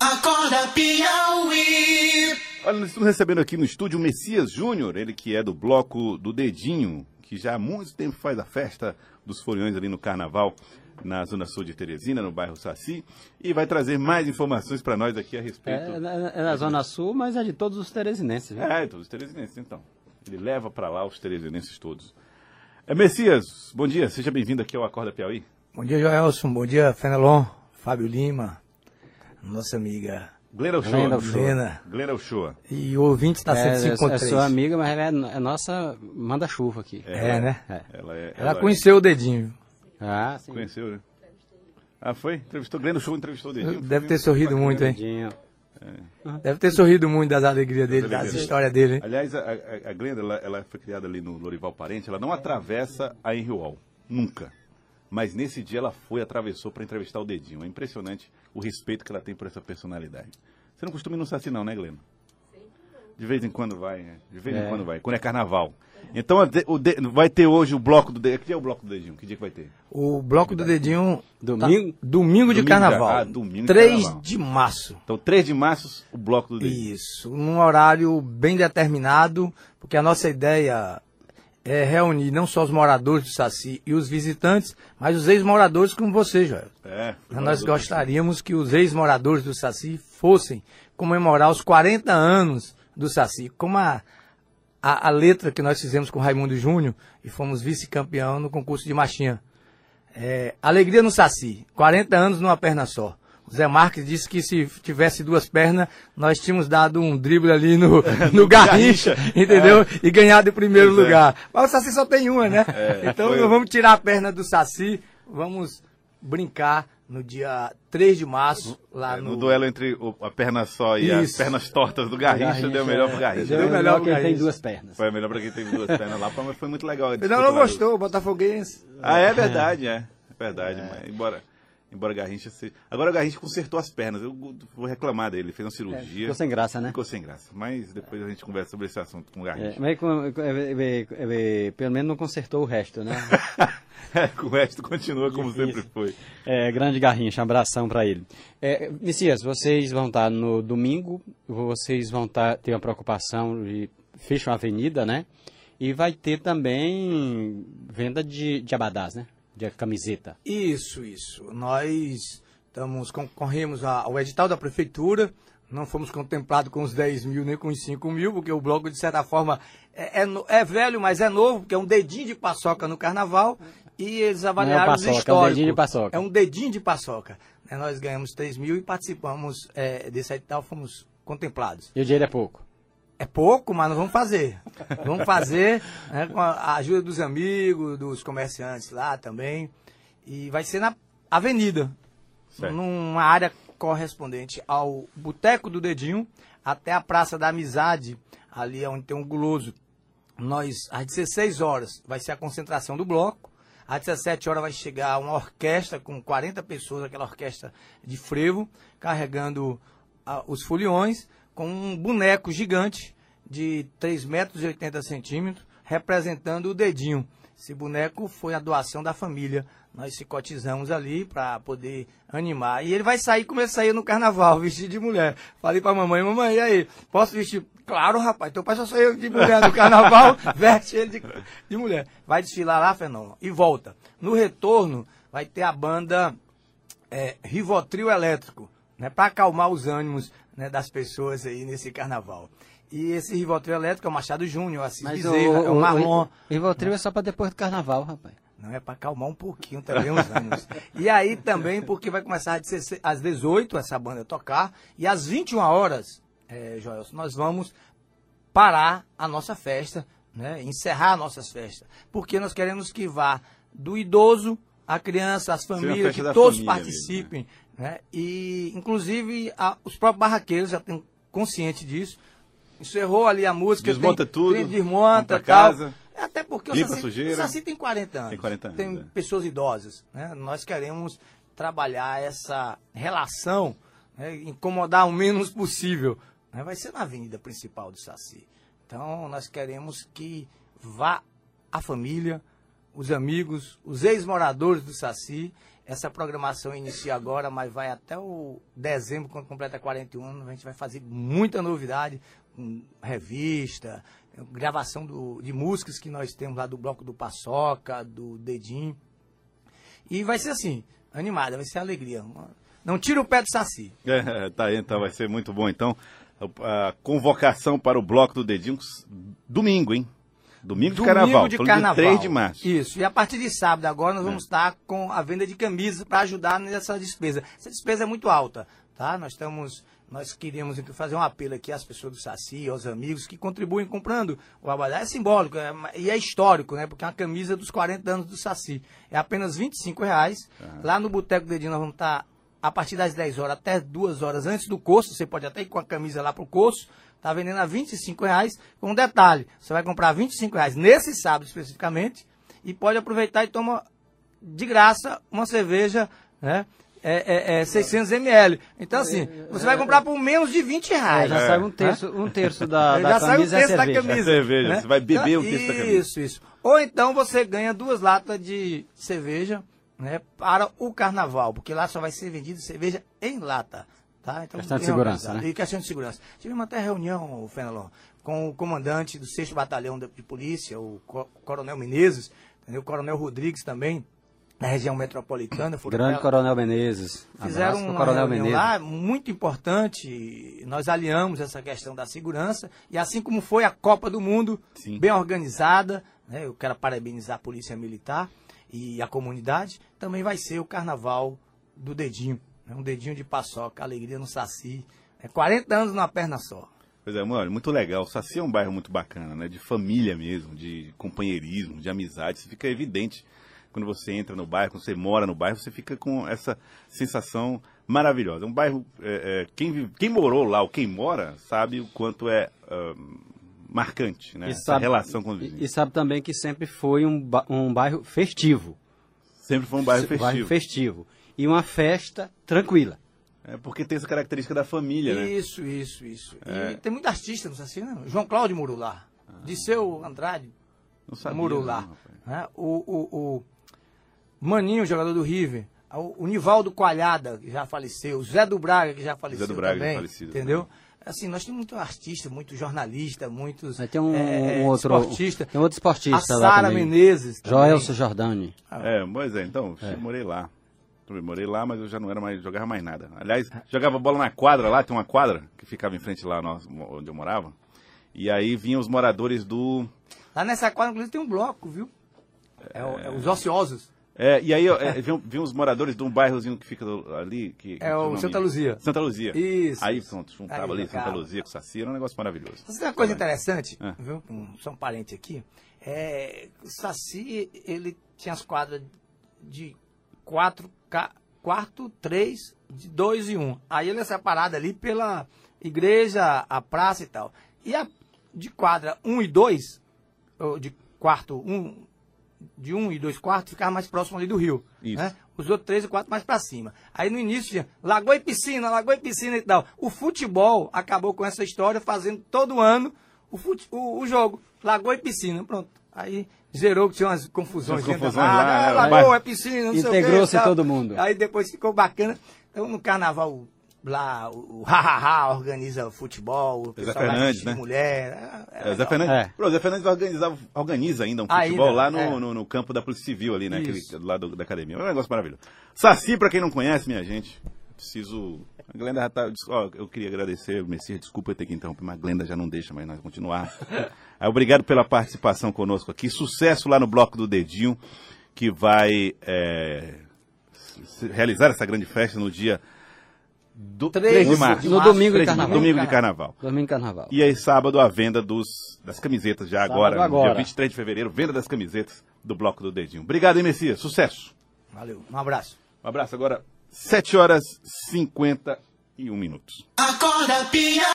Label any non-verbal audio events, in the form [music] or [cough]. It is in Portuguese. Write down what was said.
Acorda Piauí. Olha, nós estamos recebendo aqui no estúdio o Messias Júnior, ele que é do bloco do Dedinho, que já há muito tempo faz a festa dos foliões ali no Carnaval, na Zona Sul de Teresina, no bairro Saci, e vai trazer mais informações para nós aqui a respeito. É, é, é na Zona Sul, mas é de todos os teresinenses. Viu? É, todos os teresinenses, então. Ele leva para lá os teresinenses todos. É, Messias, bom dia, seja bem-vindo aqui ao Acorda Piauí. Bom dia, Joelson. Bom dia, Fenelon, Fábio Lima, nossa amiga Glenda Uchoa. Glenda Uchoa. Glena. Glenda Uchoa. E o ouvinte está É, é, 153. é sua amiga, mas é, é nossa manda-chuva aqui. É, né? É. Ela, é, Ela é- conheceu o dedinho. Ah, sim. Conheceu, né? Ah, foi? Entrevistou, Glenda Uchoa entrevistou o Dedinho. Deve ter sorrido muito, hein? Deve ter sorrido muito das alegrias dele, Das das alegrias. histórias dele. hein? Aliás, a, a, a Glenda, ela, ela foi criada ali no Lorival Parente, ela não atravessa a Henry Wall, nunca. Mas nesse dia ela foi, atravessou para entrevistar o Dedinho. É impressionante o respeito que ela tem por essa personalidade. Você não costuma ir no Saci não, né, Glenda? De vez em quando vai, né? De vez em É. quando vai, quando é carnaval. Então de- o de- vai ter hoje o bloco do Dedinho. Que dia é o bloco do Dedinho? Que dia que vai ter? O bloco do dedinho. Domingo? tá- domingo de Domingo carnaval. de- ah, domingo de 3 carnaval. de março. Então 3 de março, o bloco do Dedinho. Isso. Num horário bem determinado, porque a nossa ideia é reunir não só os moradores do Saci e os visitantes, mas os ex-moradores como você, Joel. É, Nós gostaríamos que os ex-moradores do Saci fossem comemorar os 40 anos do Saci, como a, a, a letra que nós fizemos com Raimundo Júnior e fomos vice-campeão no concurso de marchinha. É, alegria no Saci, 40 anos numa perna só. Zé Marques disse que se tivesse duas pernas, nós tínhamos dado um drible ali no, [laughs] no Garrincha, [laughs] entendeu? E ganhado em primeiro Pois é. lugar. Mas o Saci só tem uma, né? É, [laughs] então foi- vamos tirar a perna do Saci, vamos brincar no dia 3 de março, lá É, no, no duelo entre o- a perna só e as Isso. pernas tortas do Garrincha, Garrincha, deu melhor é, pro Garrincha. deu né? melhor melhor pro que ele tem Garrincha. duas pernas. Foi melhor pra quem teve duas pernas lá, mas foi muito legal. Não, não gostou, o Botafoguense. Ah, é verdade, é. É verdade, mas embora, embora Garrincha se... Agora o Garrincha consertou as pernas, eu vou reclamar dele, ele fez uma cirurgia. Ficou sem graça, né? Ficou sem graça, mas depois a gente conversa sobre esse assunto com o É, Garrincha. mas com- com- é, é, é, é, pelo menos não consertou o resto, né? [laughs] É, o resto continua como sempre foi. É, grande Garrincha, um abração pra ele. É, Messias, vocês vão estar no domingo, vocês vão estar, ter uma preocupação de fecham a avenida, né? E vai ter também venda de, de abadás, né? De camiseta. Isso, isso. Nós estamos, concorremos ao edital da prefeitura, não fomos contemplados com os 10 mil nem com os 5 mil, porque o bloco, de certa forma, é, é é velho, mas é novo, porque é um dedinho de paçoca no carnaval, e eles avaliaram os paçoca, é um históricos. dedinho de paçoca. É um dedinho de paçoca. Né, Nós ganhamos 3 mil e participamos é, desse edital, fomos contemplados. E o dinheiro é pouco. É pouco, mas nós vamos fazer. Vamos fazer né, com a ajuda dos amigos, dos comerciantes lá também. E vai ser na avenida, Certo. numa área correspondente ao Boteco do Dedinho até a Praça da Amizade, ali onde tem um guloso. Nós, às 16 horas, vai ser a concentração do bloco. Às 17 horas vai chegar uma orquestra com 40 pessoas, aquela orquestra de frevo, carregando ah, os foliões, com um boneco gigante de 3 metros e 80 centímetros, representando o dedinho. Esse boneco foi a doação da família. Nós se cotizamos ali para poder animar. E ele vai sair como ele saía no carnaval, [laughs] vestido de mulher. Falei pra mamãe, mamãe, e aí? Posso vestir? Claro, rapaz. Teu pai só saiu de mulher no carnaval, [laughs] veste ele de, de mulher. Vai desfilar lá, Fenômeno, e volta. No retorno, vai ter a banda é, Rivotril Elétrico, né, para acalmar os ânimos né, das pessoas aí nesse carnaval. E esse Rivotril Elétrico é o Machado Júnior, Assis Bezerra, é o Marlon. o Rivotril é só pra depois do carnaval, rapaz. Não, é para acalmar um pouquinho também os ânimos. E aí também, porque vai começar às 16 às 18 essa banda tocar, e às 21 horas, é, Joelson, nós vamos parar a nossa festa, né, encerrar nossas festas. Porque nós queremos que vá do idoso à criança, às famílias, que todos família participem. né, e, inclusive, a- os próprios barraqueiros já estão conscientes disso. Encerrou ali a música. Desmonta tem- tudo, tem- Desmonta casa. Até porque Limpa o Saci, sujeira. o Saci tem 40 anos. Tem 40 anos, Tem é. pessoas idosas. Né? Nós queremos trabalhar essa relação, né? incomodar o menos possível. né? Vai ser na avenida principal do Saci. Então, nós queremos que vá a família, os amigos, os ex-moradores do Saci Essa programação inicia agora, mas vai até o dezembro, quando completa 41 anos. A gente vai fazer muita novidade, revista, gravação do- de músicas que nós temos lá do Bloco do Paçoca, do Dedim. E vai ser assim, animada, vai ser alegria. Não tira o pé do Saci. É, [laughs] tá aí, então vai ser muito bom. Então, a, convocação para o bloco do Dedinho, domingo, hein? Domingo de Domingo carnaval. de carnaval. 3 de março. Isso. E a partir de sábado agora nós É. vamos estar com a venda de camisas para ajudar nessa despesa. Essa despesa é muito alta, tá? Nós estamos nós queríamos então, fazer um apelo aqui às pessoas do Saci, aos amigos que contribuem comprando o abadá. É simbólico é- e é histórico, né? Porque é uma camisa dos 40 anos do Saci. É apenas 25 reais. Lá no Boteco do Dedinho nós vamos estar a partir das 10 horas até 2 horas antes do curso. Você pode até ir com a camisa lá pro curso. Tá vendendo a 25 reais. Com um detalhe, você vai comprar 25 reais nesse sábado especificamente e pode aproveitar e toma de graça uma cerveja, né? É, é, é 600 ml. Então, assim, você vai comprar por menos de 20 É, reais. já sai um terço, um terço da, [laughs] da Já sai o camisa é texto da cerveja. camisa. É cerveja, né? você vai beber Então, o texto da camisa. Isso, isso. Ou então você ganha duas latas de cerveja né, para o carnaval, porque lá só vai ser vendida cerveja em lata. Tá? Então, Questão de segurança, né? E questão de segurança. Tivemos até reunião, Fenelon, com o comandante do 6 Batalhão de, de Polícia, o co- Coronel Menezes, o Coronel Rodrigues também, da região metropolitana. Grande Coronel Menezes. Fizeram uma Coronel Menezes. lá muito importante. Nós aliamos essa questão da segurança e assim como foi a Copa do Mundo, Sim. bem organizada, né, eu quero parabenizar a Polícia Militar e a comunidade, também vai ser o Carnaval do Dedinho, né, um dedinho de paçoca, alegria no Saci, é 40 anos numa perna só. Pois é, mano, muito legal. O Saci é um bairro muito bacana, né? De família mesmo, de companheirismo, de amizade. Isso fica evidente quando você entra no bairro, quando você mora no bairro, você fica com essa sensação maravilhosa. É um bairro, é, é, quem, quem morou lá ou quem mora sabe o quanto é ah, marcante, né? E Essa sabe- relação com os E, vizinhos. e sabe também que sempre foi um, ba- um bairro festivo. Sempre foi um bairro festivo. Bairro festivo. E uma festa tranquila. É porque tem essa característica da família, né? Isso, isso, isso. É. E tem muito artista no Saci, né? João Cláudio morou lá, Disseu Andrade Não sabia, não, né? O, o, o Maninho, jogador do River. O, o Nivaldo Coalhada, que já faleceu. O Zé do Braga, que já faleceu do Braga, também. falecido entendeu? Assim, nós temos muito artista, muito jornalista, muitos Aí tem um, é, um outro. esportista. Tem outro A esportista lá Sara também. Menezes. também. Joelso Jordani. É, pois é, então, eu morei lá. Eu morei lá, mas eu já não era mais, jogava mais nada. Aliás, jogava bola na quadra lá, tem uma quadra que ficava em frente lá nós- onde eu morava. E aí vinham os moradores do. Lá nessa quadra, inclusive, tem um bloco, viu? É, o- é os ociosos. É, e aí é, vinham, vinham os moradores de um bairrozinho que fica do- ali. Que, É o? Santa Luzia. Santa Luzia. Isso, Aí pronto, juntava Aí ali. Santa Luzia com Saci, era um negócio maravilhoso. Mas tem uma coisa interessante, É. viu? Só um parente aqui. É, o Saci, ele tinha as quadras de quatro, ca- quarto, três, de dois e um. Aí ele é separado ali pela igreja, a praça e tal. E a de quadra um e dois, ou de quarto um, de um e dois quartos, ficava mais próximo ali do rio. Isso. Né? Os outros três e quatro mais pra cima. Aí no início tinha lagoa e piscina, lagoa e piscina e tal. O futebol acabou com essa história, fazendo todo ano o, fute, o, o jogo. Lagoa e piscina, pronto. Aí gerou que tinha umas confusões. Tinha dentro confusões da lá, ah, lagoa, é piscina, não sei o quê, Integrou-se todo mundo. Aí depois ficou bacana. Então no carnaval lá, o ha-ha-ha organiza o futebol, o pessoal vai Fernandes, né? mulher. É, é o Zé. Fernandes, É. Pô, Zé Fernandes organiza, organiza ainda um Ainda, futebol lá no, é. no, no campo da Polícia Civil ali, né? Aquele, do lado da academia. É um negócio maravilhoso. Saci, pra quem não conhece, minha gente, preciso. A Glenda já tá. ó, eu queria agradecer, Messias, desculpa eu ter que interromper, mas a Glenda já não deixa mais nós continuar. [laughs] Obrigado pela participação conosco aqui. Sucesso lá no Bloco do Dedinho, que vai é, realizar essa grande festa no dia do 3 Três de março. No domingo de carnaval. Domingo de carnaval. Domingo de carnaval. E aí, sábado, a venda dos, das camisetas, já Sábado agora, agora. dia 23 de fevereiro, venda das camisetas do Bloco do Dedinho. Obrigado, hein, Messias? Sucesso! Valeu, um abraço. Um abraço agora, 7 horas e 51 minutos. Acorda, Pia.